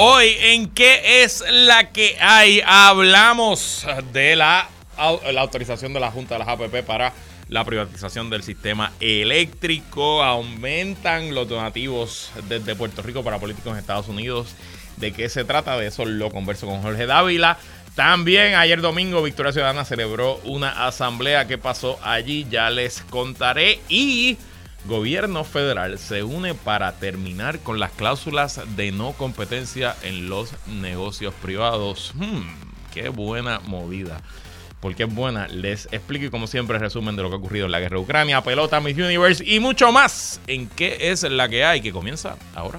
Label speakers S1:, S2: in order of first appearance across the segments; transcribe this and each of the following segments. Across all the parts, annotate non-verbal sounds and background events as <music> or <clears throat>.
S1: Hoy en qué es la que hay hablamos de la, la autorización de la Junta de las APP para la privatización del sistema eléctrico, aumentan los donativos desde Puerto Rico para políticos en Estados Unidos. ¿De qué se trata? De eso lo converso con Jorge Dávila. También ayer domingo Victoria Ciudadana celebró una asamblea que pasó allí, ya les contaré. Y gobierno federal se une para terminar con las cláusulas de no competencia en los negocios privados. Hmm, qué buena movida. Porque es buena, les explico como siempre resumen de lo que ha ocurrido en la guerra de Ucrania, pelota, Miss Universe y mucho más en qué es la que hay que comienza ahora.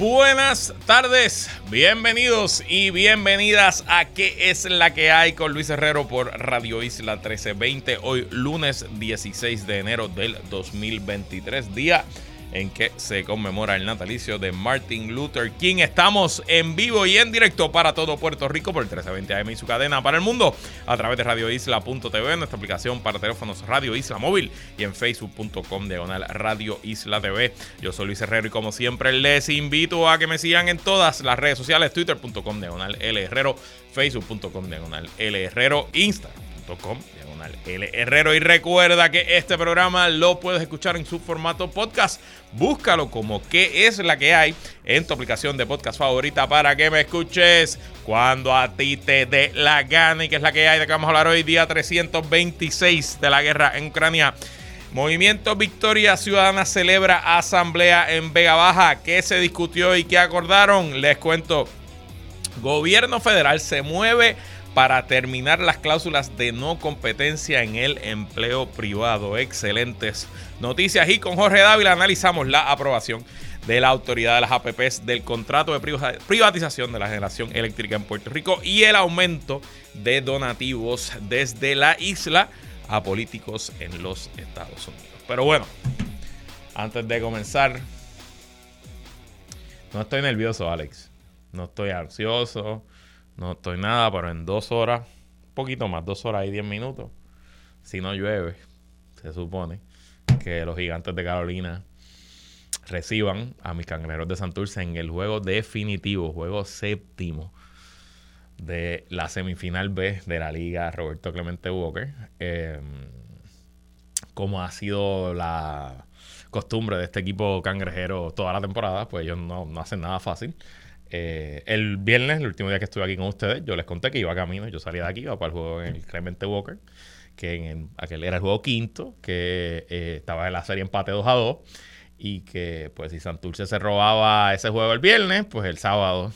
S1: buenas tardes, bienvenidos y bienvenidas a ¿Qué es la que hay con Luis Herrero por Radio Isla 1320? Hoy lunes 16 de enero del 2023, día en que se conmemora el natalicio de Martin Luther King. Estamos en vivo y en directo para todo Puerto Rico por el 1320 AM y su cadena para el mundo a través de radioisla.tv, nuestra aplicación para teléfonos Radio Isla Móvil y en facebook.com diagonal Radio Isla TV. Yo soy Luis Herrero y como siempre les invito a que me sigan en todas las redes sociales, twitter.com diagonal L Herrero, facebook.com diagonal L Herrero, L Herrero. Y recuerda que este programa lo puedes escuchar en su formato podcast. Búscalo como qué es la que hay en tu aplicación de podcast favorita para que me escuches cuando a ti te dé la gana y que es la que hay de que vamos a hablar hoy, día 326 de la guerra en Ucrania. Movimiento Victoria Ciudadana celebra asamblea en Vega Baja. ¿Qué se discutió y qué acordaron? Les cuento. Gobierno federal se mueve para terminar las cláusulas de no competencia en el empleo privado. Excelentes noticias. Y con Jorge Dávila analizamos la aprobación de la autoridad de las APPs del contrato de privatización de la generación eléctrica en Puerto Rico y el aumento de donativos desde la isla a políticos en los Estados Unidos. Pero bueno, antes de comenzar, no estoy nervioso, Alex. No estoy ansioso. No estoy nada, pero en dos horas, poquito más, dos horas y diez minutos, si no llueve, se supone que los gigantes de Carolina reciban a mis cangrejeros de Santurce en el juego definitivo, juego séptimo de la semifinal B de la liga Roberto Clemente Walker. Em, como ha sido la costumbre de este equipo cangrejero toda la temporada, pues ellos no, no hacen nada fácil. Eh, el viernes, el último día que estuve aquí con ustedes, yo les conté que iba a camino. Yo salía de aquí, iba para el juego en el Clemente Walker, que en aquel era el juego quinto, que eh, estaba en la serie empate 2 a 2. Y que, pues, si Santurce se robaba ese juego el viernes, pues el sábado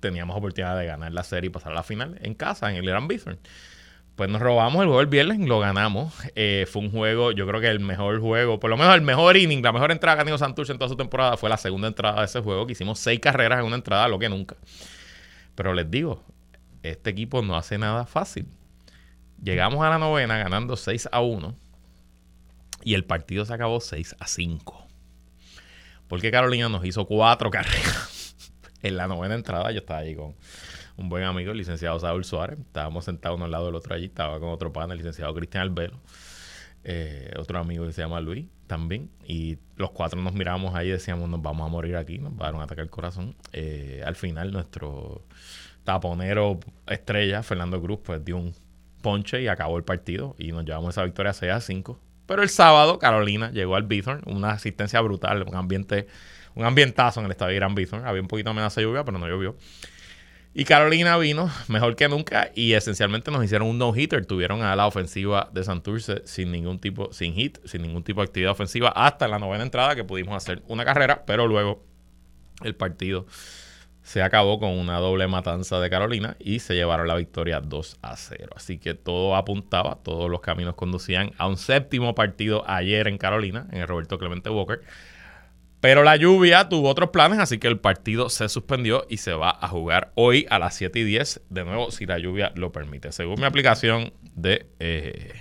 S1: teníamos oportunidad de ganar la serie y pasar a la final en casa, en el Irán Bithorn pues nos robamos el juego el viernes lo ganamos. Eh, fue un juego, yo creo que el mejor juego, por lo menos el mejor inning, la mejor entrada que ha tenido Santurce en toda su temporada fue la segunda entrada de ese juego, que hicimos seis carreras en una entrada, lo que nunca. Pero les digo, este equipo no hace nada fácil. Llegamos a la novena ganando 6 a 1 y el partido se acabó 6 a 5. Porque Carolina nos hizo cuatro <laughs> carreras en la novena entrada. Yo estaba ahí con un buen amigo, el licenciado Saúl Suárez. Estábamos sentados uno al lado del otro allí, estaba con otro pana, el licenciado Cristian Albelo. Eh, otro amigo que se llama Luis también. Y los cuatro nos miramos ahí y decíamos, nos vamos a morir aquí, nos va a ataque al corazón. Eh, al final, nuestro taponero estrella, Fernando Cruz, pues dio un ponche y acabó el partido y nos llevamos esa victoria 6 a 5. Pero el sábado, Carolina llegó al Bithorn, una asistencia brutal, un ambiente, un ambientazo en el estadio de Gran Bithorn. Había un poquito amenaza de lluvia, pero no llovió. Y Carolina vino mejor que nunca y esencialmente nos hicieron un no-hitter. Tuvieron a la ofensiva de Santurce sin ningún tipo, sin hit, sin ningún tipo de actividad ofensiva hasta la novena entrada que pudimos hacer una carrera, pero luego el partido se acabó con una doble matanza de Carolina y se llevaron la victoria 2 a 0. Así que todo apuntaba, todos los caminos conducían a un séptimo partido ayer en Carolina, en el Roberto Clemente Walker Pero la lluvia tuvo otros planes, así que el partido se suspendió y se va a jugar hoy a las 7 y 10, de nuevo, si la lluvia lo permite. Según mi aplicación de, eh,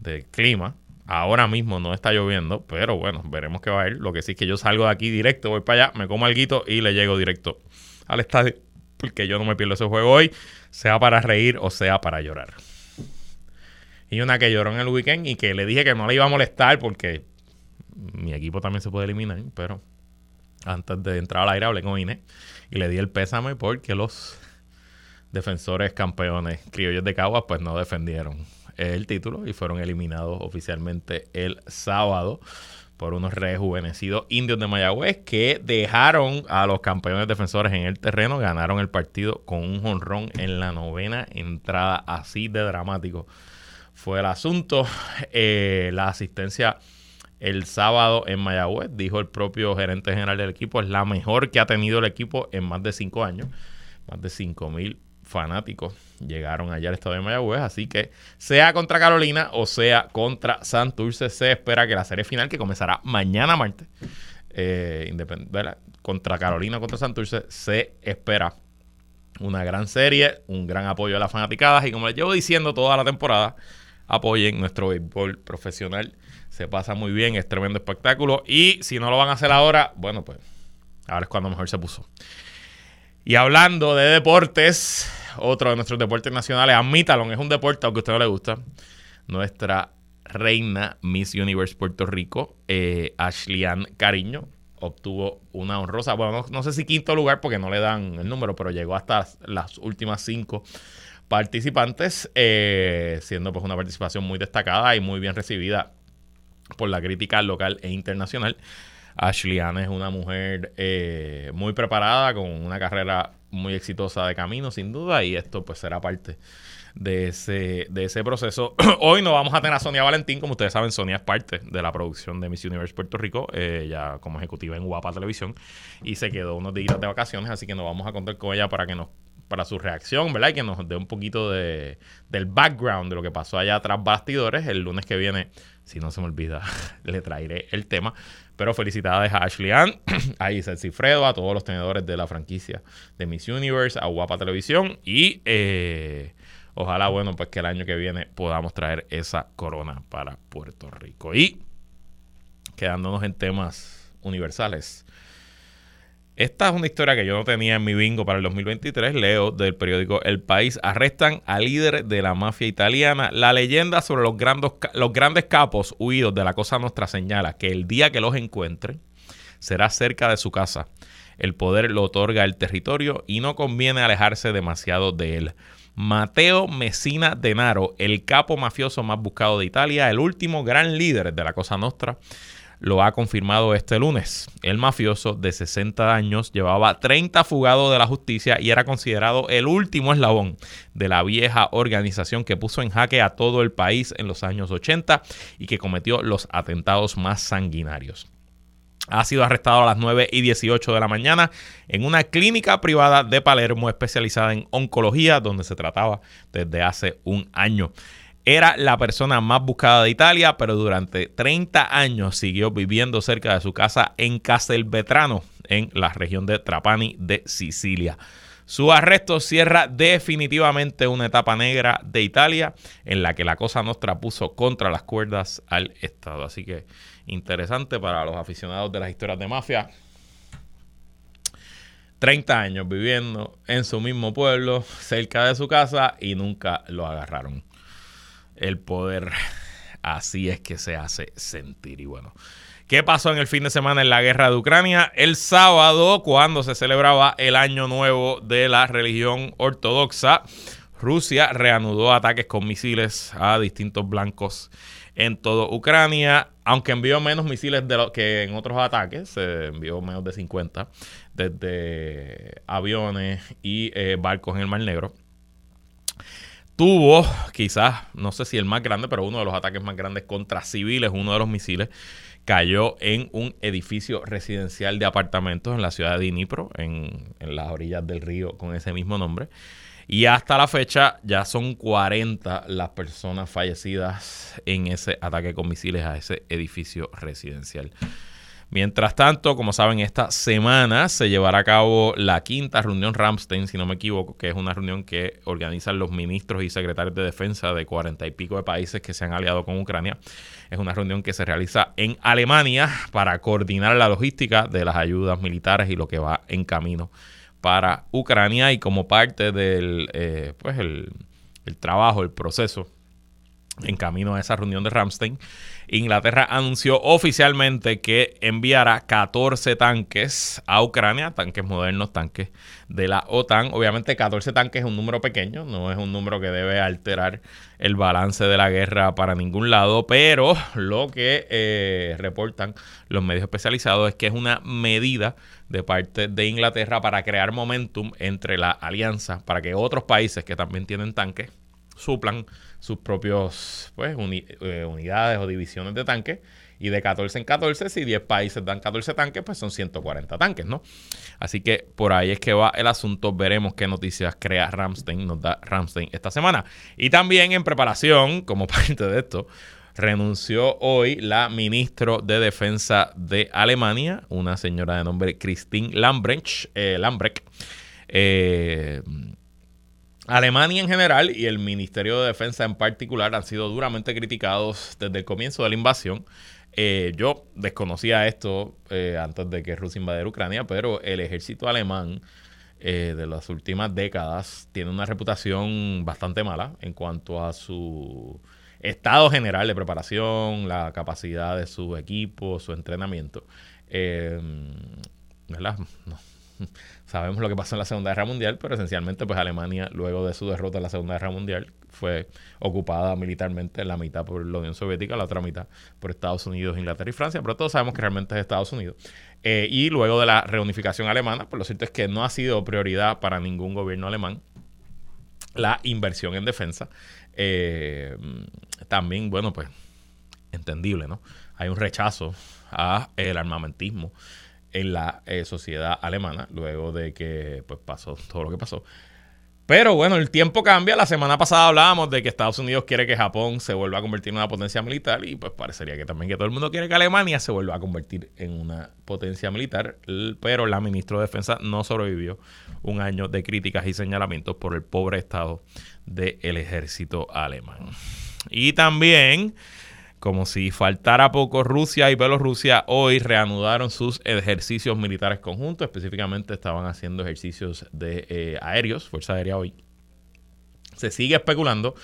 S1: de clima, ahora mismo no está lloviendo, pero bueno, veremos qué va a ir. Lo que sí es que yo salgo de aquí directo, voy para allá, me como algo y le llego directo al estadio, porque yo no me pierdo ese juego hoy, sea para reír o sea para llorar. Y una que lloró en el weekend y que le dije que no le iba a molestar porque mi equipo también se puede eliminar, pero antes de entrar al aire hablé con Inés y le di el pésame porque los defensores campeones criollos de Caguas pues no defendieron el título y fueron eliminados oficialmente el sábado por unos rejuvenecidos indios de Mayagüez que dejaron a los campeones defensores en el terreno, ganaron el partido con un jonrón en la novena entrada, así de dramático fue el asunto. Eh, la asistencia el sábado en Mayagüez, dijo el propio gerente general del equipo, es la mejor que ha tenido el equipo en más de cinco años. Más de cinco mil fanáticos llegaron allá al estado de Mayagüez, así que sea contra Carolina o sea contra Santurce, se espera que la serie final, que comenzará mañana martes, eh, contra Carolina, contra Santurce, se espera una gran serie, un gran apoyo a las fanaticadas y como les llevo diciendo toda la temporada, apoyen nuestro béisbol profesional se pasa muy bien, es tremendo espectáculo. Y si no lo van a hacer ahora, bueno, pues ahora es cuando mejor se puso. Y hablando de deportes, otro de nuestros deportes nacionales, admítalo, es un deporte, aunque a usted no le gusta. Nuestra reina Miss Universe Puerto Rico, eh, Cariño, obtuvo una honrosa, bueno, no, sé si quinto lugar porque no le dan el número, pero llegó hasta las últimas cinco participantes, eh, siendo pues una participación muy destacada y muy bien recibida por la crítica local e internacional. Ashley Ann es una mujer eh, muy preparada, con una carrera muy exitosa de camino, sin duda, y esto pues será parte de ese, de ese proceso. <clears throat> Hoy no vamos a tener a Sonia Valentín, como ustedes saben, Sonia es parte de la producción de Miss Universe Puerto Rico, eh, ya como ejecutiva en Guapa Televisión, y se quedó unos días de vacaciones, así que nos vamos a contar con ella para que nos para su reacción, ¿verdad? Y que nos dé un poquito de, del background de lo que pasó allá tras bastidores. El lunes que viene si no se me olvida, <laughs> le traeré el tema. Pero felicidades a Ashley Ann, <clears throat> a Isel Cifredo, a todos los tenedores de la franquicia de Miss Universe, a Guapa Televisión y eh, ojalá, bueno, pues que el año que viene podamos traer esa corona para Puerto Rico. Y quedándonos en temas universales, esta es una historia que yo no tenía en mi bingo para el 2023. Leo del periódico El País. Arrestan al líder de la mafia italiana. La leyenda sobre los, grandes, los grandes capos huidos de la Cosa Nostra señala que el día que los encuentren será cerca de su casa. El poder lo otorga el territorio y no conviene alejarse demasiado de él. Mateo Messina Denaro, el capo mafioso más buscado de Italia, el último gran líder de la Cosa Nostra lo ha confirmado este lunes. El mafioso de 60 años llevaba 30 fugados de la justicia y era considerado el último eslabón de la vieja organización que puso en jaque a todo el país en los años 80 y que cometió los atentados más sanguinarios. Ha sido arrestado a las 9 y 18 de la mañana en una clínica privada de Palermo especializada en oncología donde se trataba desde hace un año. Era la persona más buscada de Italia, pero durante 30 años siguió viviendo cerca de su casa en Castelvetrano, en la región de Trapani de Sicilia. Su arresto cierra definitivamente una etapa negra de Italia en la que la Cosa Nostra puso contra las cuerdas al Estado. Así que interesante para los aficionados de las historias de mafia. 30 años viviendo en su mismo pueblo, cerca de su casa, y nunca lo agarraron el poder así es que se hace sentir. Y bueno, ¿qué pasó en el fin de semana en la guerra de Ucrania? El sábado, cuando se celebraba el año nuevo de la religión ortodoxa, Rusia reanudó ataques con misiles a distintos blancos en toda Ucrania, aunque envió menos misiles que en otros ataques, se envió menos de 50 desde aviones y eh, barcos en el Mar Negro tuvo quizás, no sé si el más grande, pero uno de los ataques más grandes contra civiles, uno de los misiles cayó en un edificio residencial de apartamentos en la ciudad de Dnipro, en, en las orillas del río con ese mismo nombre. Y hasta la fecha ya son 40 las personas fallecidas en ese ataque con misiles a ese edificio residencial. Mientras tanto, como saben, esta semana se llevará a cabo la quinta reunión Ramstein, si no me equivoco, que es una reunión que organizan los ministros y secretarios de defensa de cuarenta y pico de países que se han aliado con Ucrania. Es una reunión que se realiza en Alemania para coordinar la logística de las ayudas militares y lo que va en camino para Ucrania y como parte del eh, pues el, el trabajo, el proceso en camino a esa reunión de Ramstein, Inglaterra anunció oficialmente que enviará 14 tanques a Ucrania, tanques modernos, tanques de la OTAN. Obviamente 14 tanques es un número pequeño, no es un número que debe alterar el balance de la guerra para ningún lado, pero lo que eh, reportan los medios especializados es que es una medida de parte de Inglaterra para crear momentum entre la alianza, para que otros países que también tienen tanques suplan sus propios pues, eh, unidades o divisiones de tanques. Y de 14 en 14, si 10 países dan 14 tanques, pues son 140 tanques, ¿no? Así que por ahí es que va el asunto. Veremos qué noticias crea Ramstein, nos da Ramstein esta semana. Y también en preparación, como <laughs> parte de esto, renunció hoy la ministra de Defensa de Alemania, una señora de nombre Christine Lambrecht. Eh, Lambrecht eh, Alemania en general y el Ministerio de Defensa en particular han sido duramente criticados desde el comienzo de la invasión. Eh, yo desconocía esto eh, antes de que Rusia invadiera Ucrania, pero el ejército alemán eh, de las últimas décadas tiene una reputación bastante mala en cuanto a su estado general de preparación, la capacidad de su equipo, su entrenamiento. ¿Verdad? No <laughs> Sabemos lo que pasó en la Segunda Guerra Mundial, pero esencialmente pues Alemania, luego de su derrota en la Segunda Guerra Mundial, fue ocupada militarmente la mitad por la Unión Soviética, la otra mitad por Estados Unidos, Inglaterra y Francia, pero todos sabemos que realmente es Estados Unidos. Eh, y luego de la reunificación alemana, pues lo cierto es que no ha sido prioridad para ningún gobierno alemán la inversión en defensa. Eh, también, bueno, pues entendible, ¿no? Hay un rechazo a el armamentismo en la eh, sociedad alemana, luego de que pues, pasó <laughs> todo lo que pasó. Pero bueno, el tiempo cambia. La semana pasada hablábamos de que Estados Unidos quiere que Japón se vuelva a convertir en una potencia militar y pues parecería que también que todo el mundo quiere que Alemania se vuelva a convertir en una potencia militar. Pero la ministra de Defensa no sobrevivió un año de críticas y señalamientos por el pobre estado del ejército alemán. Y también como si faltara poco, Rusia y Bielorrusia hoy reanudaron sus ejercicios militares conjuntos. Específicamente estaban haciendo ejercicios de eh, aéreos, Fuerza Aérea hoy. Se sigue especulando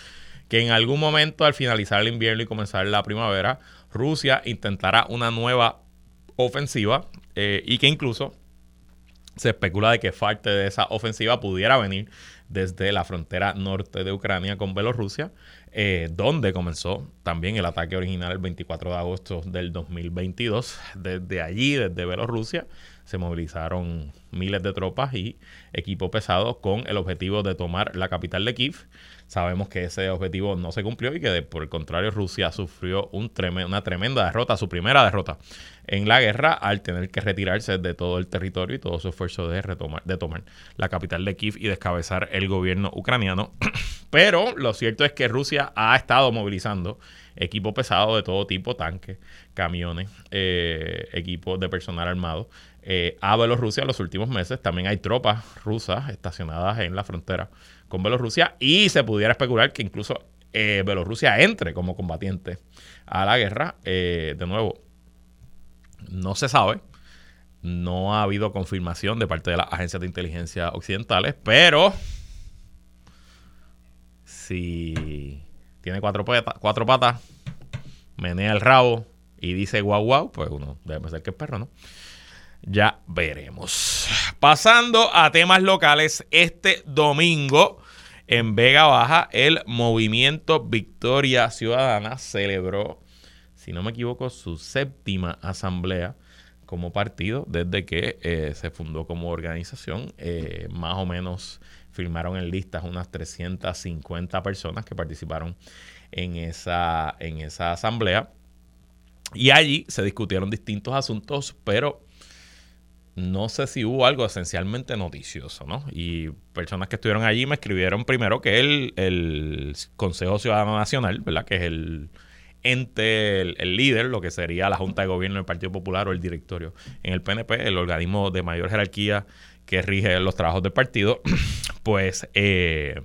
S1: que en algún momento al finalizar el invierno y comenzar la primavera, Rusia intentará una nueva ofensiva eh, y que incluso se especula de que parte de esa ofensiva pudiera venir desde la frontera norte de Ucrania con Bielorrusia eh, donde comenzó también el ataque original el 24 de agosto del 2022. Desde allí, desde Bielorrusia, se movilizaron miles de tropas y equipo pesado con el objetivo de tomar la capital de Kiev. Sabemos que ese objetivo no se cumplió y que por el contrario Rusia sufrió un una tremenda derrota, su primera derrota en la guerra al tener que retirarse de todo el territorio y todo su esfuerzo de retomar de tomar la capital de Kiev y descabezar el gobierno ucraniano. <coughs> Pero lo cierto es que Rusia ha estado movilizando equipo pesado de todo tipo, tanques, camiones, eh, equipos de personal armado eh, a Bielorrusia en los últimos meses. También hay tropas rusas estacionadas en la frontera con Bielorrusia y se pudiera especular que incluso eh, Bielorrusia entre como combatiente a la guerra. Eh, de nuevo, no se sabe. No ha habido confirmación de parte de las agencias de inteligencia occidentales, pero si tiene cuatro, patas, cuatro patas, menea el rabo y dice guau guau, pues uno debe ser que es perro, ¿no? Ya veremos. Pasando a temas locales, este domingo en Vega Baja, el movimiento Victoria Ciudadana celebró, si no me equivoco, su séptima asamblea como partido desde que eh, se fundó como organización. Eh, más o menos firmaron en listas unas 350 personas que participaron en esa, en esa asamblea. Y allí se discutieron distintos asuntos, pero no sé si hubo algo esencialmente noticioso, ¿no? Y personas que estuvieron allí me escribieron primero que el, el Consejo Ciudadano Nacional, ¿verdad? Que es el entre el, líder, lo que sería la Junta de Gobierno del Partido Popular o el directorio en el PNP, el organismo de mayor jerarquía que rige los trabajos del partido, <clears throat> pues eh,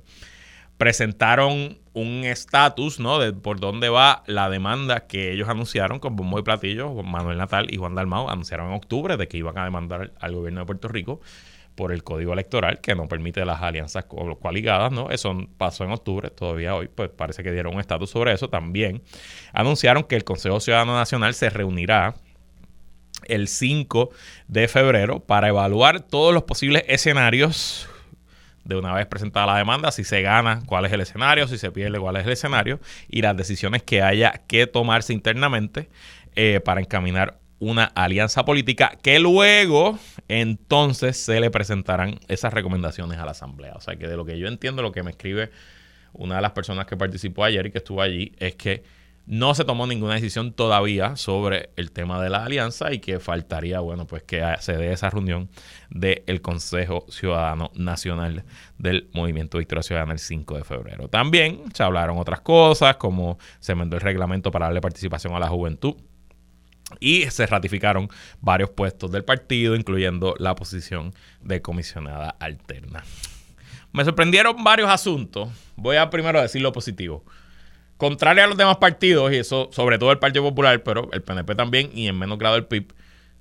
S1: presentaron un estatus, ¿no? De por dónde va la demanda que ellos anunciaron con bombo y platillo, Manuel Natal y Juan Dalmau anunciaron en octubre de que iban a demandar al gobierno de Puerto Rico por el código electoral que no permite las alianzas coaligadas, ¿no? Eso pasó en octubre, todavía hoy, pues parece que dieron un estatus sobre eso. También anunciaron que el Consejo Ciudadano Nacional se reunirá el 5 de febrero para evaluar todos los posibles escenarios de una vez presentada la demanda, si se gana, cuál es el escenario, si se pierde, cuál es el escenario, y las decisiones que haya que tomarse internamente eh, para encaminar una alianza política que luego entonces se le presentarán esas recomendaciones a la Asamblea. O sea que de lo que yo entiendo, lo que me escribe una de las personas que participó ayer y que estuvo allí, es que no se tomó ninguna decisión todavía sobre el tema de la alianza y que faltaría, bueno, pues que se dé esa reunión del Consejo Ciudadano Nacional del Movimiento Victoria Ciudadana el 5 de febrero. También se hablaron otras cosas, como se enmendó el reglamento para darle participación a la juventud y se ratificaron varios puestos del partido, incluyendo la posición de comisionada alterna. Me sorprendieron varios asuntos. Voy a primero decir lo positivo. Contrario a los demás partidos, y eso sobre todo el Partido Popular, pero el PNP también y en menos grado el PIB,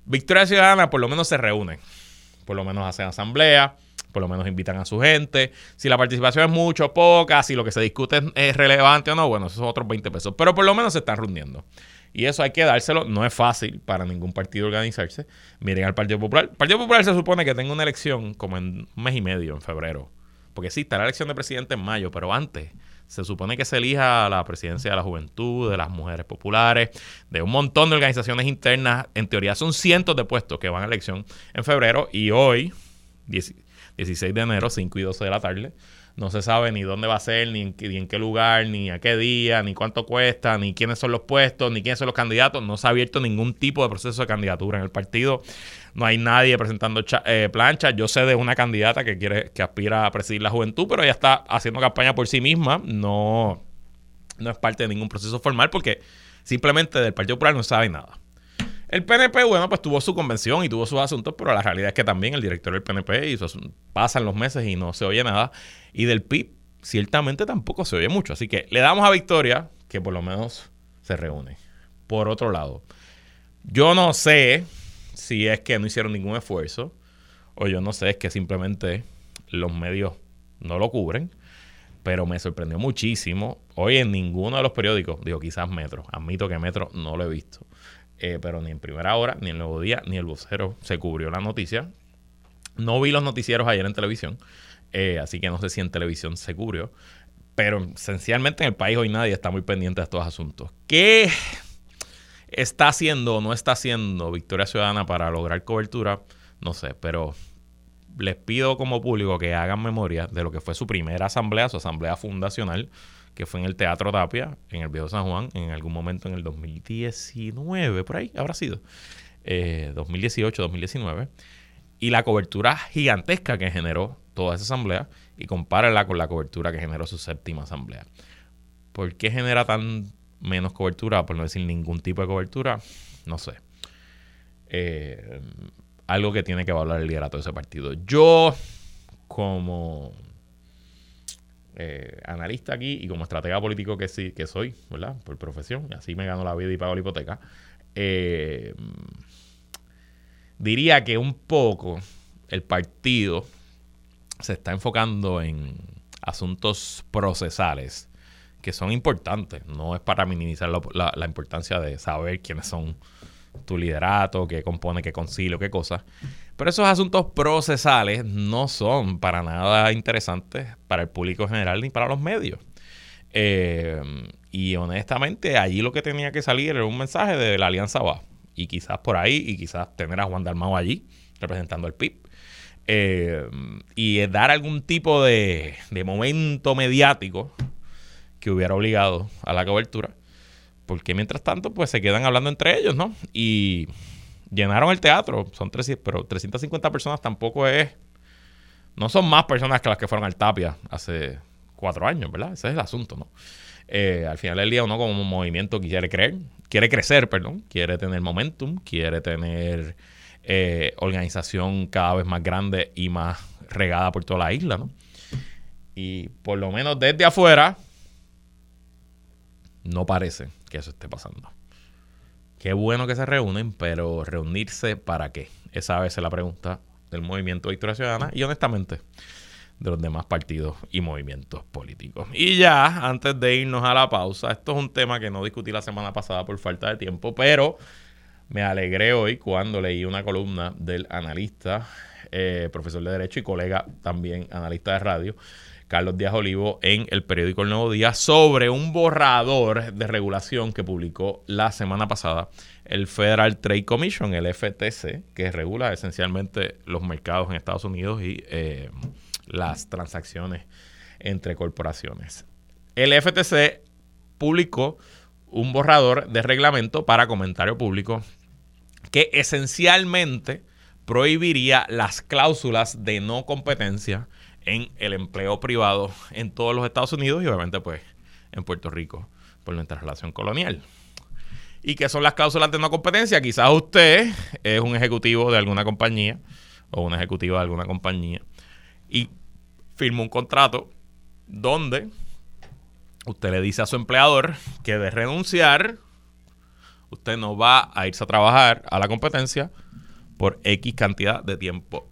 S1: Victoria Ciudadana por lo menos se reúnen. Por lo menos hacen asamblea, por lo menos invitan a su gente. Si la participación es mucho o poca, si lo que se discute es relevante o no, bueno, esos son otros 20 pesos. Pero por lo menos se están reuniendo. Y eso hay que dárselo. No es fácil para ningún partido organizarse. Miren al Partido Popular. El Partido Popular se supone que tenga una elección como en un mes y medio, en febrero. Porque sí, está la elección de presidente en mayo, pero antes se supone que se elija la presidencia de la juventud, de las mujeres populares, de un montón de organizaciones internas. En teoría son cientos de puestos que van a elección en febrero y hoy, 16 de enero, 5 y 12 de la tarde, no se sabe ni dónde va a ser, ni en, qué, lugar, ni a qué día, ni cuánto cuesta, ni quiénes son los puestos, ni quiénes son los candidatos. No se ha abierto ningún tipo de proceso de candidatura en el partido. No hay nadie presentando eh, planchas. Yo sé de una candidata que quiere, que aspira a presidir la juventud, pero ella está haciendo campaña por sí misma. No, no es parte de ningún proceso formal porque simplemente del Partido Popular no sabe nada. El PNP, bueno, pues tuvo su convención y tuvo sus asuntos, pero la realidad es que también el director del PNP pasan los meses y no se oye nada. Y del PIB, ciertamente tampoco se oye mucho. Así que le damos a Victoria que por lo menos se reúne. Por otro lado, yo no sé si es que no hicieron ningún esfuerzo o yo no sé, es que simplemente los medios no lo cubren. Pero me sorprendió muchísimo. Hoy en ninguno de los periódicos, digo quizás Metro, admito que Metro no lo he visto eh, pero ni en primera hora, ni en Nuevo Día, ni el vocero se cubrió la noticia. No vi los noticieros ayer en televisión, eh, así que no sé si en televisión se cubrió. Pero esencialmente en el país hoy nadie está muy pendiente de estos asuntos. ¿Qué está haciendo o no está haciendo Victoria Ciudadana para lograr cobertura? No sé, pero les pido como público que hagan memoria de lo que fue su primera asamblea, su asamblea fundacional, que fue en el Teatro Tapia, en el Viejo San Juan, en algún momento en el 2019, por ahí habrá sido, 2018, eh, 2019, y la cobertura gigantesca que generó toda esa asamblea, y compárala con la cobertura que generó su séptima asamblea. ¿Por qué genera tan menos cobertura, por no decir ningún tipo de cobertura? No sé. Eh, algo que tiene que evaluar el liderato de ese partido. Yo, como eh, analista aquí y como estratega político que sí que soy, ¿verdad? Por profesión, así me gano la vida y pago la hipoteca. Eh, diría que un poco el partido se está enfocando en asuntos procesales que son importantes. No es para minimizar la, importancia de saber quiénes son tu liderato, qué compone, qué concilio, qué cosas. Pero esos asuntos procesales no son para nada interesantes para el público general ni para los medios. Eh, y honestamente, allí lo que tenía que salir era un mensaje de la Alianza Va. Y quizás por ahí, y quizás tener a Juan Dalmao allí, representando el PIB. Eh, y dar algún tipo de momento mediático que hubiera obligado a la cobertura. Porque mientras tanto, pues se quedan hablando entre ellos, ¿no? Y llenaron el teatro, son 300, pero 350 personas tampoco es... No son más personas que las que fueron al Tapia hace cuatro años, ¿verdad? Ese es el asunto, ¿no? eh, al final del día uno como movimiento quiere creer, quiere crecer, perdón, quiere tener momentum, quiere tener eh, organización cada vez más grande y más regada por toda la isla, ¿no? Y por lo menos desde afuera, no parece que eso esté pasando. Qué bueno que se reúnen, pero reunirse para qué? Esa vez es la pregunta del movimiento Victoria Ciudadana y honestamente de los demás partidos y movimientos políticos. Y ya, antes de irnos a la pausa, esto es un tema que no discutí la semana pasada por falta de tiempo, pero me alegré hoy cuando leí una columna del analista, eh, profesor de Derecho y colega también analista de radio, Carlos Díaz Olivo, en el periódico El Nuevo Día sobre un borrador de regulación que publicó la semana pasada el Federal Trade Commission, el FTC, que regula esencialmente los mercados en Estados Unidos y eh, las transacciones entre corporaciones. El FTC publicó un borrador de reglamento para comentario público que esencialmente prohibiría las cláusulas de no competencia en el empleo privado en todos los Estados Unidos y obviamente pues en Puerto Rico por nuestra relación colonial. ¿Y qué son las cláusulas de no competencia? Quizás usted es un ejecutivo de alguna compañía o una ejecutiva de alguna compañía y firma un contrato donde usted le dice a su empleador que de renunciar, usted no va a irse a trabajar a la competencia por X cantidad de tiempo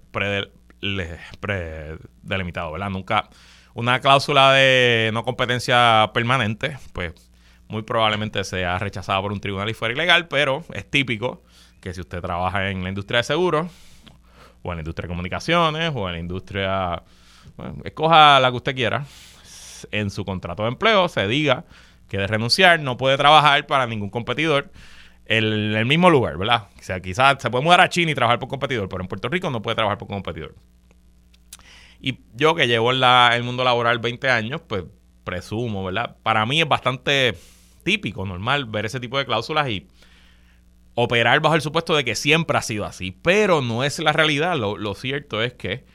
S1: predelimitado, ¿verdad? Nunca una cláusula de no competencia permanente, pues muy probablemente sea rechazada por un tribunal y fuera ilegal, pero es típico que si usted trabaja en la industria de seguros, o en la industria de comunicaciones, o en la industria escoja la que usted quiera. En su contrato de empleo se diga que de renunciar no puede trabajar para ningún competidor en el mismo lugar, ¿verdad? O sea, quizás se puede mudar a China y trabajar por competidor, pero en Puerto Rico no puede trabajar por competidor. Y yo que llevo en el mundo laboral 20 años, pues presumo, ¿verdad? Para mí es bastante típico, normal ver ese tipo de cláusulas y operar bajo el supuesto de que siempre ha sido así. Pero no es la realidad. lo cierto es que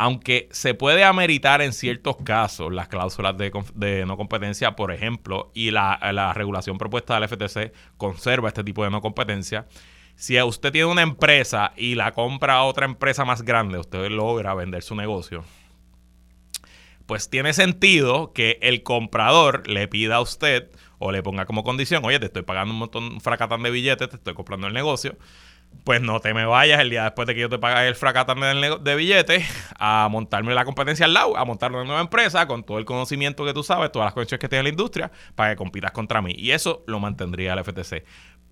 S1: aunque se puede ameritar en ciertos casos las cláusulas de, no competencia, por ejemplo, y la, regulación propuesta del FTC conserva este tipo de no competencia, si usted tiene una empresa y la compra a otra empresa más grande, usted logra vender su negocio, pues tiene sentido que el comprador le pida a usted o le ponga como condición, oye, te estoy pagando un montón, un fracatán de billetes, te estoy comprando el negocio, pues no te me vayas el día después de que yo te pague el fracatán de billetes a montarme la competencia al lado, a montar una nueva empresa con todo el conocimiento que tú sabes, todas las conexiones que tienes en la industria, para que compitas contra mí. Y eso lo mantendría el FTC.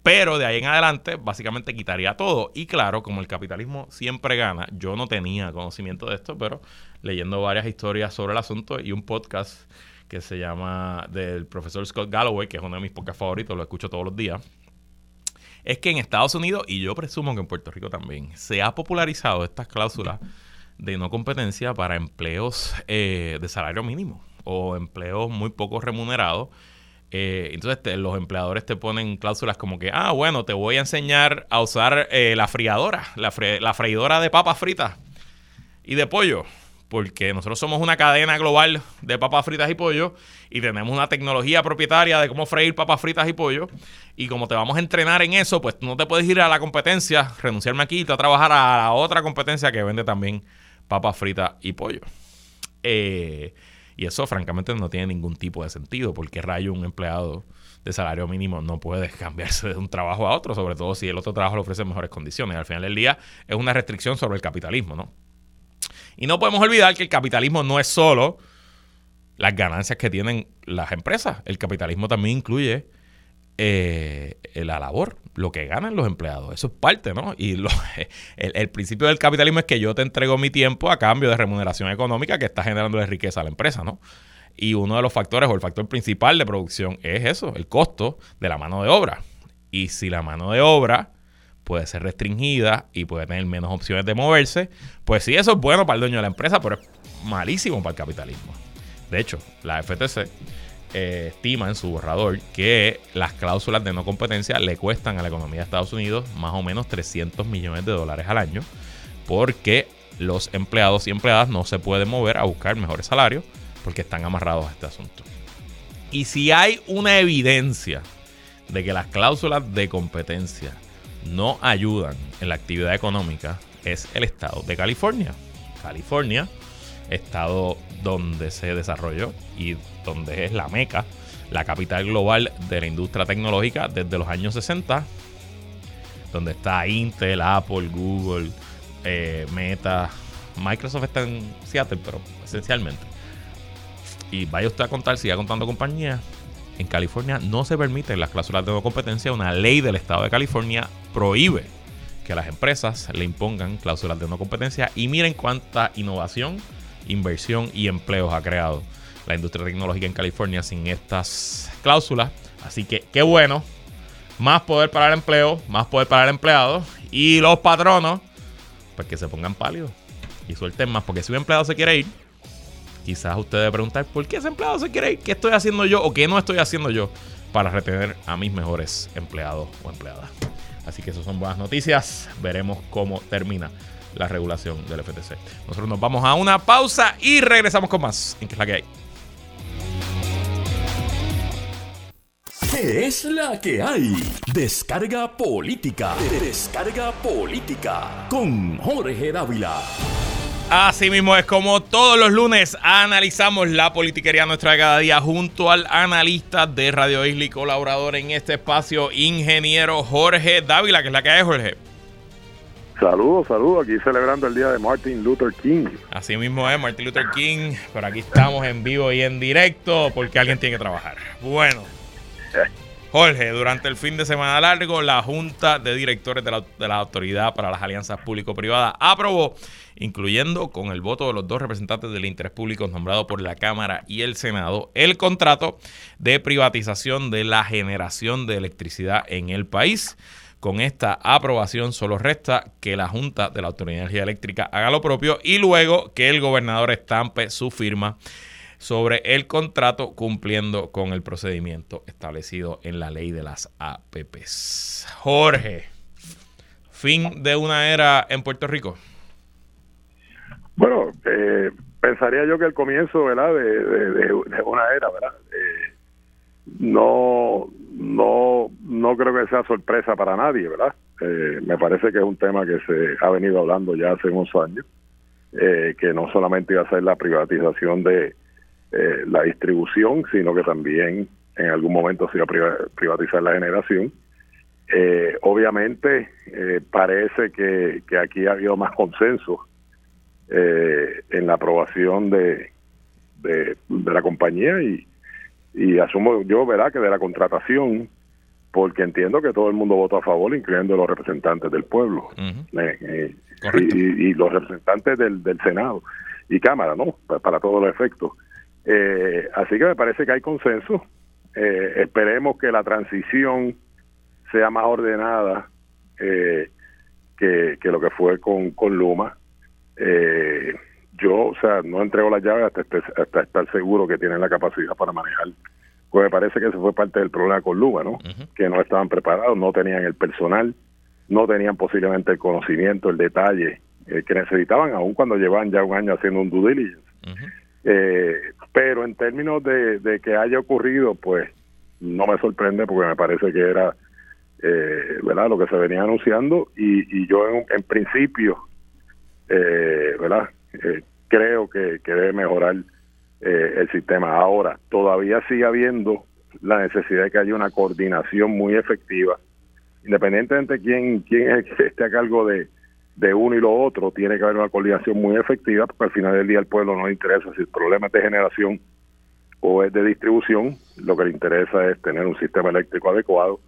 S1: Pero de ahí en adelante, básicamente quitaría todo. Y claro, como el capitalismo siempre gana, yo no tenía conocimiento de esto, pero leyendo varias historias sobre el asunto y un podcast que se llama del profesor Scott Galloway, que es uno de mis podcasts favoritos, lo escucho todos los días es que en Estados Unidos, y yo presumo que en Puerto Rico también, se ha popularizado estas cláusulas de no competencia para empleos eh, de salario mínimo o empleos muy poco remunerados. Eh, entonces los empleadores te ponen cláusulas como que, ah, bueno, te voy a enseñar a usar eh, la friadora, la, freidora de papas fritas y de pollo porque nosotros somos una cadena global de papas fritas y pollo y tenemos una tecnología propietaria de cómo freír papas fritas y pollo. Y como te vamos a entrenar en eso, pues no te puedes ir a la competencia, renunciarme aquí y a trabajar a la otra competencia que vende también papas fritas y pollo. Eh, y eso, francamente, no tiene ningún tipo de sentido, porque rayo un empleado de salario mínimo no puede <laughs> cambiarse de un trabajo a otro, sobre todo si el otro trabajo le ofrece mejores condiciones. Al final del día es una restricción sobre el capitalismo, ¿no? Y no podemos olvidar que el capitalismo no es solo las ganancias que tienen las empresas. El capitalismo también incluye eh, la labor, lo que ganan los empleados. Eso es parte, ¿no? Y <laughs> el, principio del capitalismo es que yo te entrego mi tiempo a cambio de remuneración económica que está generando riqueza a la empresa, ¿no? Y uno de los factores o el factor principal de producción es eso, el costo de la mano de obra. Y si la mano de obra puede ser restringida y puede tener menos opciones de moverse, pues sí, eso es bueno para el dueño de la empresa, pero es malísimo para el capitalismo. De hecho, la FTC eh, estima en su borrador que las cláusulas de no competencia le cuestan a la economía de Estados Unidos más o menos 300 millones de dólares al año, porque los empleados y empleadas no se pueden mover a buscar mejores salarios porque están amarrados a este asunto. Y si hay una evidencia de que las cláusulas de competencia no ayudan en la actividad económica, es el estado de California. California, estado donde se desarrolló y donde es la meca, la capital global de la industria tecnológica desde los años 60, donde está Intel, Apple, Google, eh, Meta, Microsoft está en Seattle, pero esencialmente. Y vaya usted a contar, siga contando compañías. En California no se permiten las cláusulas de no competencia. Una ley del estado de California prohíbe que las empresas le impongan cláusulas de no competencia. Y miren cuánta innovación, inversión y empleos ha creado la industria tecnológica en California sin estas cláusulas. Así que qué bueno. Más poder para el empleo, más poder para el empleado. Y los patronos, pues que se pongan pálidos y suelten más. Porque si un empleado se quiere ir, quizás usted debe preguntar, ¿por qué ese empleado se quiere ir? ¿Qué estoy haciendo yo o qué no estoy haciendo yo para retener a mis mejores empleados o empleadas? Así que eso son buenas noticias. Veremos cómo termina la regulación del FTC. Nosotros nos vamos a una pausa y regresamos con más. ¿En qué es la que hay?
S2: ¿Qué es la que hay? Descarga política. Descarga política. Con Jorge Dávila.
S1: Así mismo es como todos los lunes analizamos la politiquería nuestra de cada día junto al analista de Radio Isla y colaborador en este espacio, ingeniero Jorge Dávila, que es la que hay, Jorge.
S3: Saludos, saludos, aquí celebrando el día de Martin Luther King.
S1: Así mismo es, Martin Luther King, pero aquí estamos en vivo y en directo porque alguien tiene que trabajar. Bueno, Jorge, durante el fin de semana largo, la Junta de Directores de la, Autoridad para las Alianzas Público-Privadas aprobó, incluyendo con el voto de los dos representantes del interés público nombrados por la Cámara y el Senado, el contrato de privatización de la generación de electricidad en el país. Con esta aprobación solo resta que la Junta de la Autoridad de Energía Eléctrica haga lo propio y luego que el gobernador estampe su firma sobre el contrato cumpliendo con el procedimiento establecido en la ley de las APPs. Jorge, fin de una era en Puerto Rico.
S3: Bueno, eh, pensaría yo que el comienzo, ¿verdad? De, una era, ¿verdad? Eh, no, no, no creo que sea sorpresa para nadie, ¿verdad? Eh, me parece que es un tema que se ha venido hablando ya hace unos años, que no solamente iba a ser la privatización de, eh, la distribución, sino que también en algún momento se iba a privatizar la generación. Eh, obviamente eh, parece que, aquí ha habido más consenso en la aprobación de, de, la compañía y, y asumo yo, ¿verdad?, que de la contratación, porque entiendo que todo el mundo votó a favor, incluyendo los representantes del pueblo y, los representantes del, del Senado y Cámara, ¿no? para todos los efectos. Eh, así que me parece que hay consenso. Eh, esperemos que la transición sea más ordenada eh, que, lo que fue con, con Luma. Yo, o sea, no entrego las llaves hasta, estar seguro que tienen la capacidad para manejar. Pues me parece que ese fue parte del problema con Luma, ¿no? Que no estaban preparados, no tenían el personal, no tenían posiblemente el conocimiento, el detalle que necesitaban, aun cuando llevan ya un año haciendo un due diligence. Eh, pero en términos de, que haya ocurrido, pues no me sorprende porque me parece que era eh, verdad lo que se venía anunciando y, yo en, principio eh, verdad eh, creo que, debe mejorar el sistema. Ahora todavía sigue habiendo la necesidad de que haya una coordinación muy efectiva. Independientemente de quién quién es que esté a cargo de de uno y lo otro, tiene que haber una coordinación muy efectiva, porque al final del día al pueblo no le interesa si el problema es de generación o es de distribución, lo que le interesa es tener un sistema eléctrico adecuado.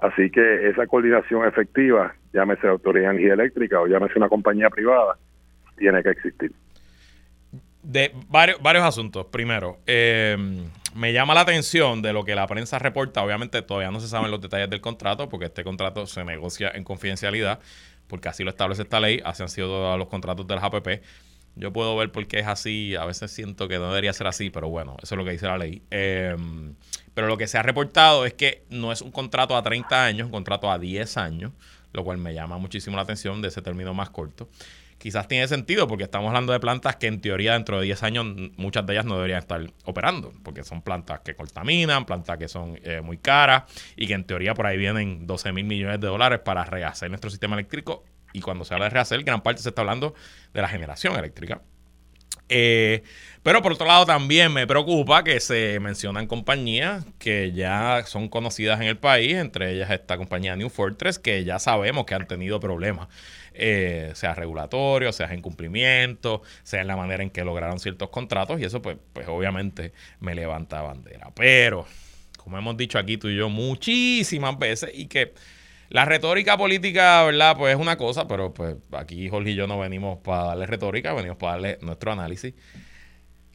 S3: Así que esa coordinación efectiva, llámese Autoridad de Energía Eléctrica o llámese una compañía privada, tiene que existir.
S1: De varios, varios asuntos. Primero, eh, me llama la atención de lo que la prensa reporta. Obviamente todavía no se saben los detalles del contrato porque este contrato se negocia en confidencialidad porque así lo establece esta ley, así han sido los contratos de las APP. Yo puedo ver por qué es así, a veces siento que no debería ser así, pero bueno, eso es lo que dice la ley. Em, pero lo que se ha reportado es que no es un contrato a 30 años, un contrato a 10 años, lo cual me llama muchísimo la atención de ese término más corto, quizás tiene sentido porque estamos hablando de plantas que en teoría dentro de 10 años muchas de ellas no deberían estar operando, porque son plantas que contaminan, plantas que son eh, muy caras y que en teoría por ahí vienen 12 mil millones de dólares para rehacer nuestro sistema eléctrico. Y cuando se habla de rehacer, gran parte se está hablando de la generación eléctrica. Eh, pero por otro lado también me preocupa que se mencionan compañías que ya son conocidas en el país, entre ellas esta compañía New Fortress, que ya sabemos que han tenido problemas, eh, sea regulatorio, sea en cumplimiento, sea en la manera en que lograron ciertos contratos, y eso pues, pues obviamente me levanta bandera. Pero, como hemos dicho aquí tú y yo muchísimas veces, y que la retórica política, ¿verdad? Pues es una cosa, pero pues aquí Jorge y yo no venimos para darle retórica, venimos para darle nuestro análisis.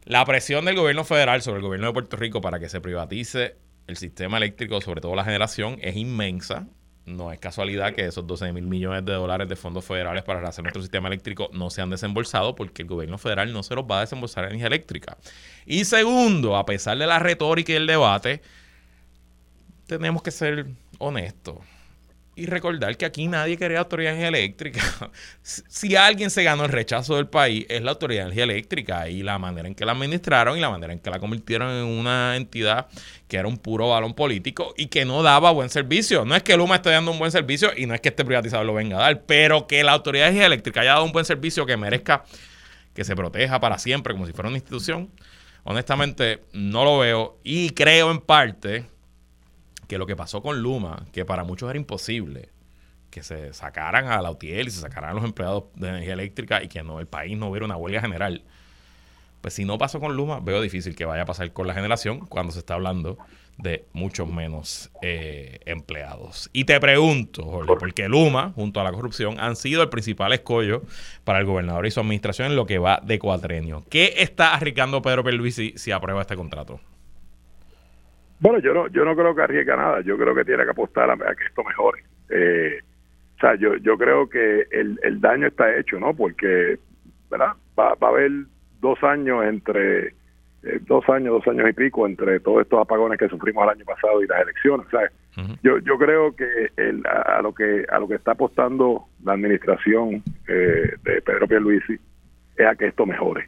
S1: La presión del gobierno federal sobre el gobierno de Puerto Rico para que se privatice el sistema eléctrico, sobre todo la generación, es inmensa. No es casualidad que esos 12 mil millones de dólares de fondos federales para hacer nuestro sistema eléctrico no se han desembolsado porque el gobierno federal no se los va a desembolsar en energía eléctrica. Y segundo, a pesar de la retórica y el debate, tenemos que ser honestos y recordar que aquí nadie quería autoridad energía eléctrica. <laughs> si alguien se ganó el rechazo del país, es la autoridad energía eléctrica y la manera en que la administraron y la manera en que la convirtieron en una entidad que era un puro balón político y que no daba buen servicio. No es que Luma esté dando un buen servicio y no es que este privatizador lo venga a dar, pero que la autoridad energía eléctrica haya dado un buen servicio que merezca que se proteja para siempre como si fuera una institución. Honestamente, no lo veo y creo en parte que lo que pasó con Luma, que para muchos era imposible, que se sacaran a la UTIEL y se sacaran a los empleados de energía eléctrica y que no el país no hubiera una huelga general. Pues si no pasó con Luma, veo difícil que vaya a pasar con la generación cuando se está hablando de muchos menos eh, empleados. Y te pregunto, Jorge, porque Luma, junto a la corrupción, han sido el principal escollo para el gobernador y su administración en lo que va de cuatrenio. ¿Qué está arriesgando Pedro Pierluisi si aprueba este contrato?
S3: Bueno, yo no, yo no creo que arriesgue nada. Yo creo que tiene que apostar a, que esto mejore. Eh, o sea, yo, yo creo que el, el daño está hecho, ¿no? Porque, ¿verdad? Va, va a haber dos años entre, eh, dos años, dos años y pico entre todos estos apagones que sufrimos el año pasado y las elecciones. ¿sabes? Yo, yo creo que el, a, lo que a lo que está apostando la administración eh, de Pedro Pierluisi es a que esto mejore.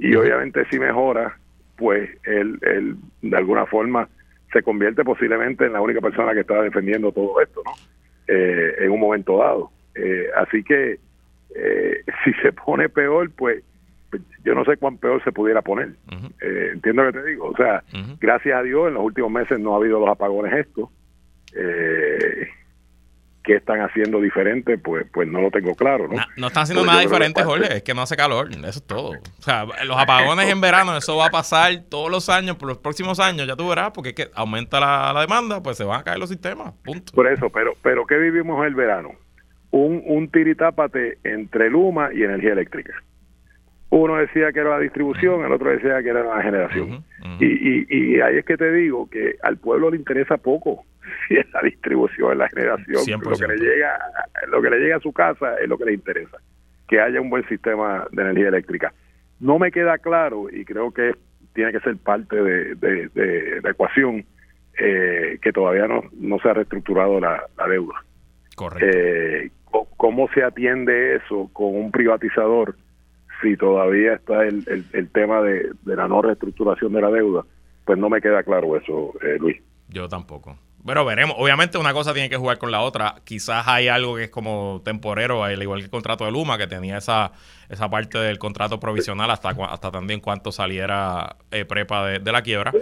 S3: Y obviamente si mejora, pues él, él de alguna forma se convierte posiblemente en la única persona que está defendiendo todo esto, ¿no? Eh, en un momento dado. Eh, así que eh, <laughs> si se pone peor, pues yo no sé cuán peor se pudiera poner. entiendo lo que te digo. O sea, gracias a Dios en los últimos meses no ha habido los apagones estos. Eh, qué están haciendo diferente, pues, pues no lo tengo claro, ¿no?
S1: No, están haciendo nada diferente, Jorge, es que no hace calor, eso es todo. O sea, los apagones en verano, eso va a pasar todos los años, por los próximos años, ya tú verás, porque es que aumenta la, demanda, pues se van a caer los sistemas, punto.
S3: Por eso, pero, pero ¿qué vivimos el verano? Un, un tiritápate entre Luma y energía eléctrica. Uno decía que era la distribución, el otro decía que era la generación. Y, y, y ahí es que te digo que al pueblo le interesa poco <laughs> si es la distribución, es la generación, lo que le llega, lo que le llega a su casa es lo que le interesa, que haya un buen sistema de energía eléctrica. No me queda claro y creo que tiene que ser parte de, la ecuación eh, que todavía no, no se ha reestructurado la, deuda.
S1: Correcto.
S3: Eh, ¿Cómo se atiende eso con un privatizador si todavía está el, el, tema de, la no reestructuración de la deuda? Pues no me queda claro eso, eh, Luis.
S1: Yo tampoco. Pero veremos. Obviamente una cosa tiene que jugar con la otra. Quizás hay algo que es como temporero, al igual que el contrato de Luma, que tenía esa, esa parte del contrato provisional hasta, hasta también cuánto saliera eh, prepa de, la quiebra.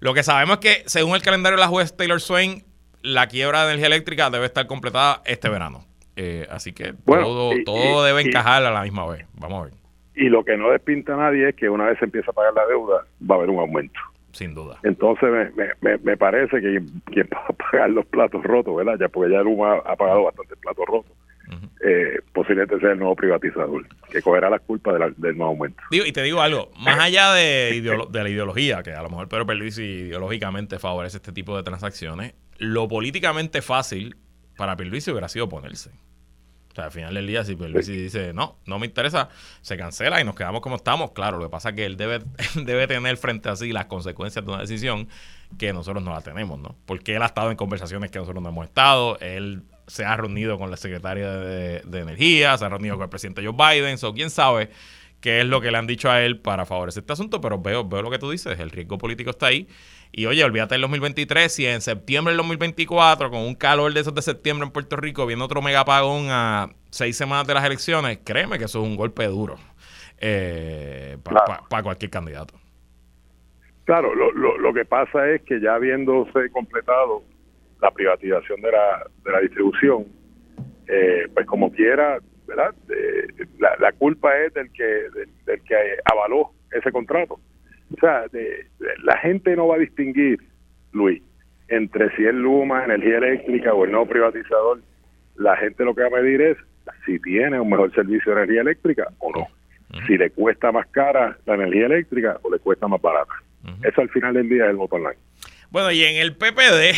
S1: Lo que sabemos es que, según el calendario de la juez Taylor Swain, la quiebra de energía eléctrica debe estar completada este verano. Eh, así que todo, todo debe encajar a la misma vez. Vamos a ver.
S3: Y lo que no despinta a nadie es que una vez se empieza a pagar la deuda, va a haber un aumento
S1: sin duda.
S3: Entonces me, me, me parece que quien va a pagar los platos rotos, ¿verdad? Ya porque ya Luma ha pagado bastante platos rotos. Eh, posiblemente sea el nuevo privatizador, que cogerá la culpa del nuevo aumento.
S1: Digo, y te digo algo, más allá de, de la ideología, que a lo mejor Pedro Pierluisi ideológicamente favorece este tipo de transacciones, lo políticamente fácil para Pierluisi hubiera sido oponerse. Sea, al final del día, si Pierluisi dice, no, no me interesa, se cancela y nos quedamos como estamos. Claro, lo que pasa es que él debe, <laughs> debe tener frente a sí las consecuencias de una decisión que nosotros no la tenemos, ¿no? Porque él ha estado en conversaciones que nosotros no hemos estado, él se ha reunido con la secretaria de, Energía, se ha reunido con el presidente Joe Biden, o quién sabe qué es lo que le han dicho a él para favorecer este asunto, pero veo, veo lo que tú dices, el riesgo político está ahí. Y oye, olvídate del 2023, si en septiembre del 2024, con un calor de esos de septiembre en Puerto Rico, viendo otro megapagón a seis semanas de las elecciones, créeme que eso es un golpe duro eh, para cualquier candidato.
S3: Claro, lo, lo, lo, que pasa es que ya habiéndose completado la privatización de la, de la distribución, eh, pues como quiera, ¿verdad? la, la, culpa es del que, del, que avaló ese contrato. O sea, la gente no va a distinguir, Luis, entre si es Luma, energía eléctrica o el no privatizador. La gente lo que va a medir es si tiene un mejor servicio de energía eléctrica o no. Si le cuesta más cara la energía eléctrica o le cuesta más barata. Eso al final del día es el voto online.
S1: Bueno, y en el PPD,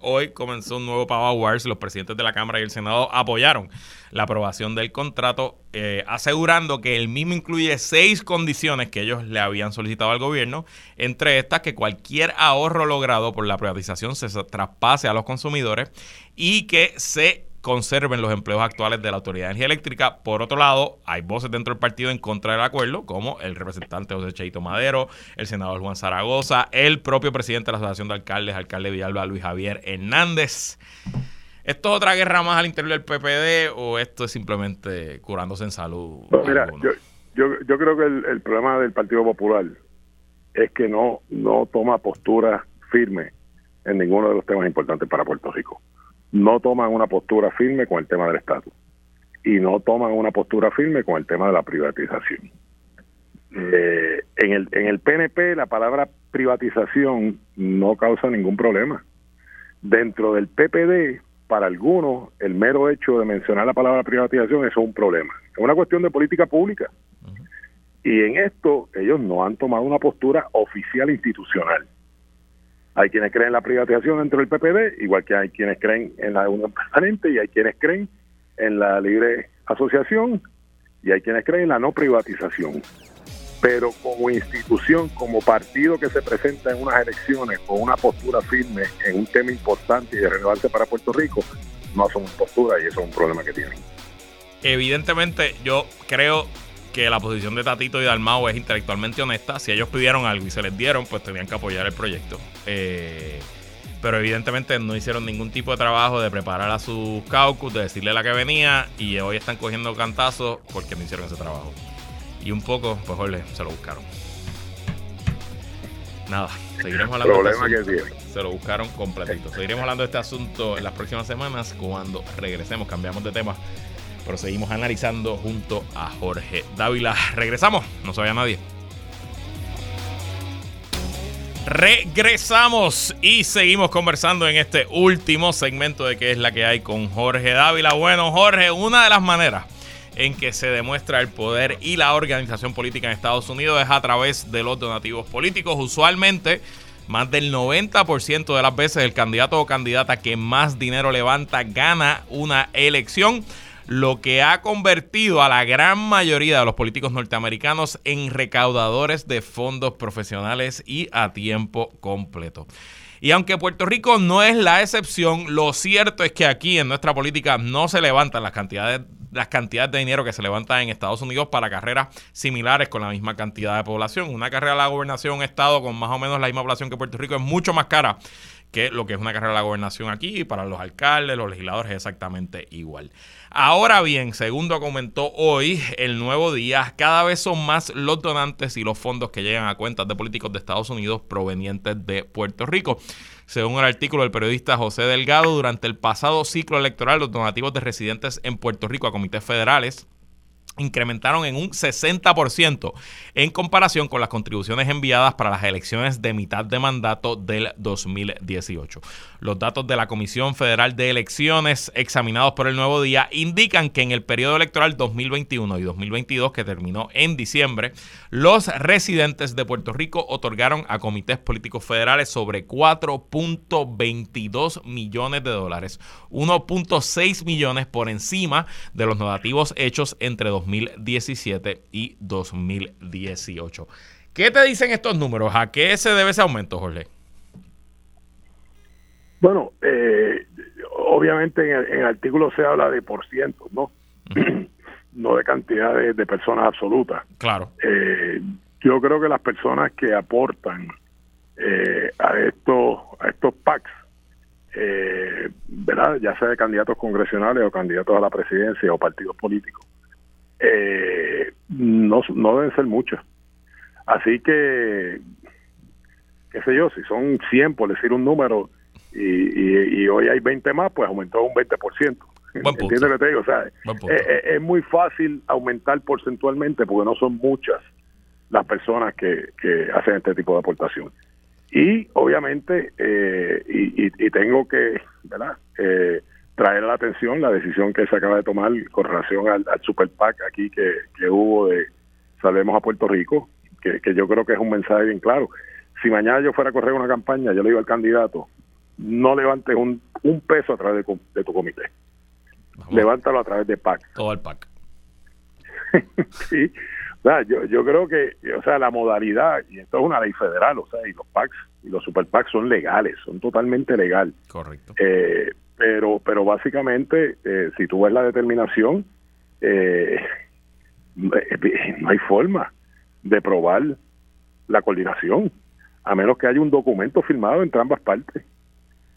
S1: hoy comenzó un nuevo Power Wars. Los presidentes de la Cámara y el Senado apoyaron la aprobación del contrato, eh, asegurando que el mismo incluye seis condiciones que ellos le habían solicitado al gobierno, entre estas que cualquier ahorro logrado por la privatización se traspase a los consumidores y que se conserven los empleos actuales de la Autoridad de Energía Eléctrica. Por otro lado, hay voces dentro del partido en contra del acuerdo, como el representante José Cheito Madero, el senador Juan Zaragoza, el propio presidente de la Asociación de Alcaldes, alcalde Villalba, Luis Javier Hernández. ¿Esto es otra guerra más al interior del PPD o esto es simplemente curándose en salud?
S3: mira, yo, yo, yo, creo que el, el, problema del Partido Popular es que no, no toma postura firme en ninguno de los temas importantes para Puerto Rico no toman una postura firme con el tema del estatus y no toman una postura firme con el tema de la privatización. Eh, en, el, en el PNP la palabra privatización no causa ningún problema. Dentro del PPD, para algunos, el mero hecho de mencionar la palabra privatización es un problema. Es una cuestión de política pública. Y en esto ellos no han tomado una postura oficial institucional. Hay quienes creen en la privatización dentro del PPD, igual que hay quienes creen en la unión permanente y hay quienes creen en la libre asociación y hay quienes creen en la no privatización. Pero como institución, como partido que se presenta en unas elecciones con una postura firme en un tema importante y de relevancia para Puerto Rico, no asumen postura y eso es un problema que tienen.
S1: Evidentemente, yo creo que la posición de Tatito y Dalmau es intelectualmente honesta. Si ellos pidieron algo y se les dieron, pues tenían que apoyar el proyecto. Eh, pero evidentemente no hicieron ningún tipo de trabajo de preparar a sus caucus, de decirle la que venía y hoy están cogiendo cantazos porque no hicieron ese trabajo. Y un poco, pues Jorge, se lo buscaron. Nada, seguiremos hablando
S3: de este asunto.
S1: Se lo buscaron completito. Seguiremos hablando de este asunto en las próximas semanas cuando regresemos. Cambiamos de tema pero seguimos analizando junto a Jorge Dávila. Regresamos, no se vaya nadie. Regresamos y seguimos conversando en este último segmento de qué es la que hay con Jorge Dávila. Bueno, Jorge, una de las maneras en que se demuestra el poder y la organización política en Estados Unidos es a través de los donativos políticos. Usualmente, más del 90% de las veces el candidato o candidata que más dinero levanta gana una elección lo que ha convertido a la gran mayoría de los políticos norteamericanos en recaudadores de fondos profesionales y a tiempo completo. Y aunque Puerto Rico no es la excepción, lo cierto es que aquí en nuestra política no se levantan las cantidades, las cantidades de dinero que se levantan en Estados Unidos para carreras similares con la misma cantidad de población. Una carrera a la gobernación un estado con más o menos la misma población que Puerto Rico es mucho más cara que lo que es una carrera a la gobernación aquí, para los alcaldes, los legisladores es exactamente igual. Ahora bien, según documentó hoy el nuevo día, cada vez son más los donantes y los fondos que llegan a cuentas de políticos de Estados Unidos provenientes de Puerto Rico. Según el artículo del periodista José Delgado, durante el pasado ciclo electoral, los donativos de residentes en Puerto Rico a comités federales incrementaron en un 60% en comparación con las contribuciones enviadas para las elecciones de mitad de mandato del 2018. Los datos de la Comisión Federal de Elecciones examinados por el Nuevo Día indican que en el periodo electoral 2021 y 2022 que terminó en diciembre, los residentes de Puerto Rico otorgaron a comités políticos federales sobre 4.22 millones de dólares, 1.6 millones por encima de los donativos hechos entre 2017 y 2018. ¿Qué te dicen estos números? ¿A qué se debe ese aumento, Jorge?
S3: Bueno, eh, obviamente en el, artículo se habla de por ciento, ¿no? no de cantidad de, personas absolutas.
S1: Claro.
S3: Eh, yo creo que las personas que aportan eh, a estos a estos PACs, eh, ¿verdad? ya sea de candidatos congresionales o candidatos a la presidencia o partidos políticos, eh, no, no deben ser muchos. Así que, qué sé yo, si son 100, por decir un número, y, y, hoy hay 20 más, pues aumentó un 20%. ¿Entiendes lo que te digo? O sea, es, muy fácil aumentar porcentualmente porque no son muchas las personas que, que hacen este tipo de aportación. Y obviamente, eh, y, y, tengo que ¿verdad? Eh, traer la atención la decisión que se acaba de tomar con relación al, Super PAC aquí que, que, hubo de Salvemos a Puerto Rico, que, que yo creo que es un mensaje bien claro. Si mañana yo fuera a correr una campaña, yo le digo al candidato, no levantes un, un peso a través de, tu comité. Levántalo a través de PAC.
S1: Todo el PAC. <laughs>
S3: sí, yo, yo creo que, o sea, la modalidad, y esto es una ley federal, o sea, y los PACs y los super PACs son legales, son totalmente legales.
S1: Correcto.
S3: Eh, pero, pero básicamente, eh, si tú ves la determinación, eh, no hay forma de probar la coordinación, a menos que haya un documento firmado entre ambas partes.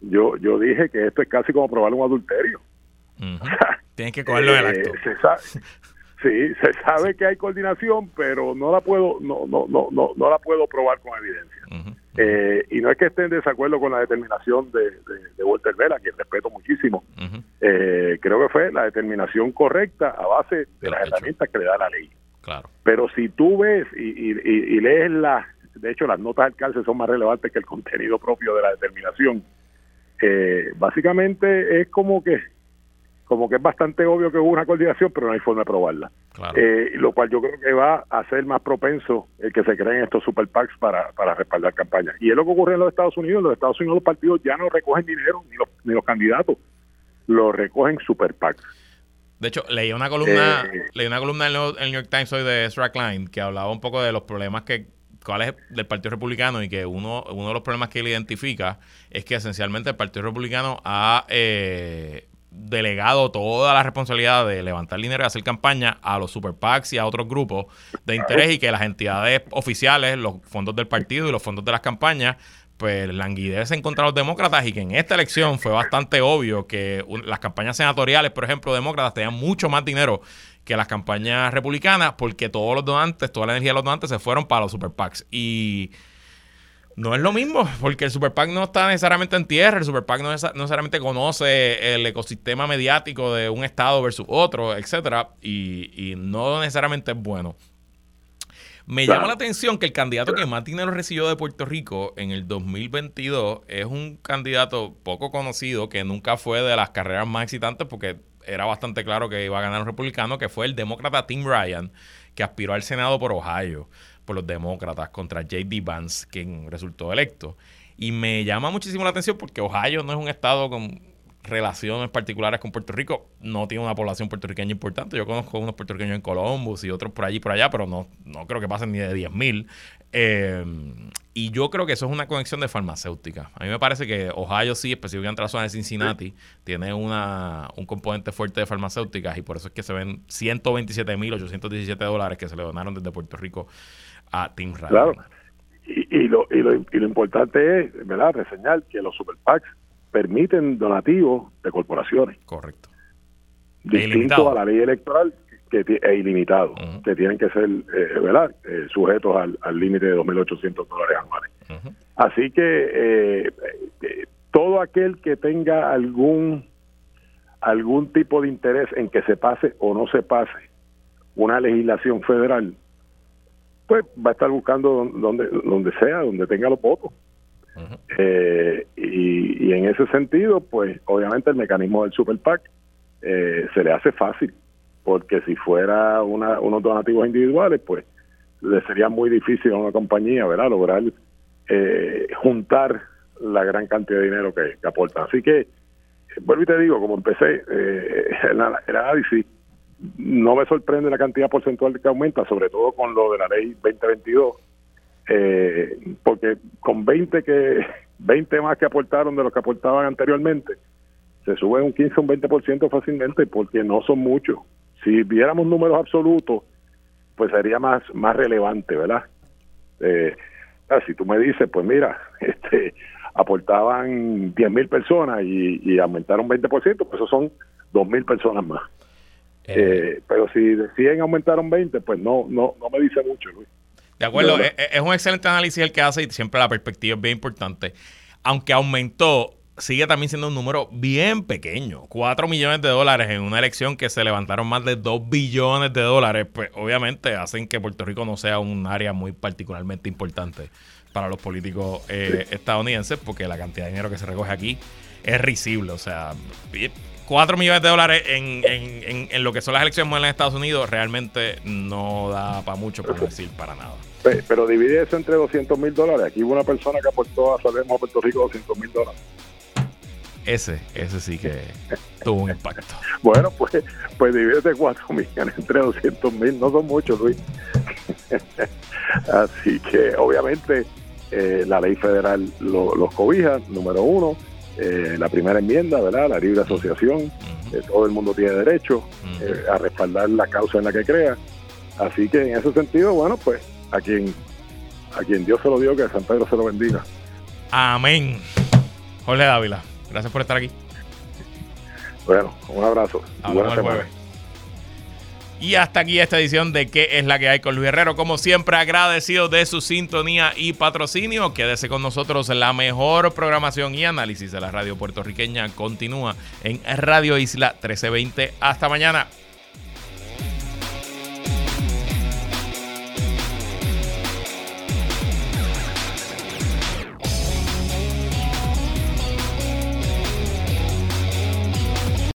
S3: Yo, yo dije que esto es casi como probar un adulterio. <laughs>
S1: Tienes que cogerlo en el acto.
S3: Sí, se sabe que hay coordinación, pero no la puedo, no, no, no, no, no la puedo probar con evidencia. Eh, y no es que esté en desacuerdo con la determinación de, de, Walter Vela, que respeto muchísimo. Eh, creo que fue la determinación correcta a base de las herramientas que le da la ley.
S1: Claro.
S3: Pero si tú ves y, y, lees las, de hecho las notas del cárcel son más relevantes que el contenido propio de la determinación. Eh, básicamente es como que como que es bastante obvio que hubo una coordinación, pero no hay forma de probarla. Eh, lo cual yo creo que va a ser más propenso el que se creen estos super PACs para, para respaldar campañas. Y es lo que ocurre en los Estados Unidos. En los Estados Unidos los partidos ya no recogen dinero, ni los, ni los candidatos, lo recogen super PACs.
S1: De hecho, leí una columna, eh, leí una columna en el New York Times hoy de Ezra Klein que hablaba un poco de los problemas que cuál del Partido Republicano y que uno, uno de los problemas que él identifica es que esencialmente el Partido Republicano ha eh, delegado toda la responsabilidad de levantar dinero y hacer campaña a los super PACs y a otros grupos de interés y que las entidades oficiales, los fondos del partido y los fondos de las campañas, pues languidecen contra los demócratas y que en esta elección fue bastante obvio que las campañas senatoriales, por ejemplo, demócratas tenían mucho más dinero que las campañas republicanas porque todos los donantes, toda la energía de los donantes se fueron para los super PACs. Y no es lo mismo, porque el Super PAC no está necesariamente en tierra, el Super PAC no, necesariamente conoce el ecosistema mediático de un estado versus otro, etcétera, y, no necesariamente es bueno. Me llama la atención que el candidato que más dinero recibió de Puerto Rico en el 2022 es un candidato poco conocido que nunca fue de las carreras más excitantes porque era bastante claro que iba a ganar un republicano, que fue el demócrata Tim Ryan, que aspiró al Senado por Ohio por los demócratas contra J.D. Vance, quien resultó electo. Y me llama muchísimo la atención porque Ohio no es un estado con relaciones particulares con Puerto Rico, no tiene una población puertorriqueña importante. Yo conozco unos puertorriqueños en Columbus y otros por allí y por allá, pero no, no creo que pasen ni de 10.000 mil. Eh, y yo creo que eso es una conexión de farmacéutica. A mí me parece que Ohio sí, específicamente la zona de Cincinnati, tiene una, un componente fuerte de farmacéuticas y por eso es que se ven 127.817 dólares que se le donaron desde Puerto Rico a Tim Ryan.
S3: Claro. Y, lo, y, lo, y lo importante es, ¿verdad?, reseñar que los super PACs permiten donativos de corporaciones.
S1: Correcto.
S3: Distinto a la ley electoral que es ilimitado, que tienen que ser, eh, ¿verdad?, eh, sujetos al, límite de 2.800 dólares anuales. Así que eh, todo aquel que tenga algún algún tipo de interés en que se pase o no se pase una legislación federal, pues va a estar buscando donde donde sea, donde tenga los votos. Eh, y, en ese sentido, pues obviamente el mecanismo del Super PAC eh, se le hace fácil, porque si fuera una, unos donativos individuales, pues le sería muy difícil a una compañía, ¿verdad?, lograr eh, juntar la gran cantidad de dinero que, aportan. Así que, vuelvo y te digo, como empecé el, <laughs> el análisis, no me sorprende la cantidad porcentual que aumenta, sobre todo con lo de la ley 2022 eh, porque con 20 que <laughs> 20 más que aportaron de los que aportaban anteriormente, se sube un 15 o un 20% fácilmente porque no son muchos. Si viéramos números absolutos, pues sería más, más relevante, ¿verdad? Eh, ah, si tú me dices, pues mira, <laughs> este aportaban 10 mil personas y, aumentaron 20%, pues eso son 2 mil personas más. Eh. Eh, pero si deciden aumentaron 20, pues no, no, no me dice mucho, Luis.
S1: De acuerdo, es, es, un excelente análisis el que hace y siempre la perspectiva es bien importante. Aunque aumentó, sigue también siendo un número bien pequeño. 4 millones de dólares en una elección que se levantaron más de 2 billones de dólares, pues obviamente hacen que Puerto Rico no sea un área muy particularmente importante para los políticos eh, estadounidenses, porque la cantidad de dinero que se recoge aquí es risible. O sea, 4 millones de dólares en, en, en, lo que son las elecciones en Estados Unidos realmente no da para mucho, por decir para nada.
S3: Pero divide eso entre 200 mil dólares. Aquí hubo una persona que aportó a Sabemos a Puerto Rico 200 mil dólares.
S1: Ese, ese sí que <laughs> tuvo un impacto.
S3: Bueno, pues, pues divide 4 millones entre 200 mil, no son muchos, Luis. <laughs> Así que obviamente eh, la ley federal los cobija, número uno. Eh, la primera enmienda, ¿verdad? La libre asociación, eh, todo el mundo tiene derecho a respaldar la causa en la que crea. Así que en ese sentido, bueno, pues a quien, a quien Dios se lo dio, que San Pedro se lo bendiga.
S1: Amén. Jorge Dávila, gracias por estar aquí.
S3: Bueno, un abrazo.
S1: Y hasta aquí esta edición de ¿Qué es la que hay con Luis Herrero? Como siempre, agradecido de su sintonía y patrocinio. Quédese con nosotros. La mejor programación y análisis de la radio puertorriqueña continúa en Radio Isla 1320. Hasta mañana.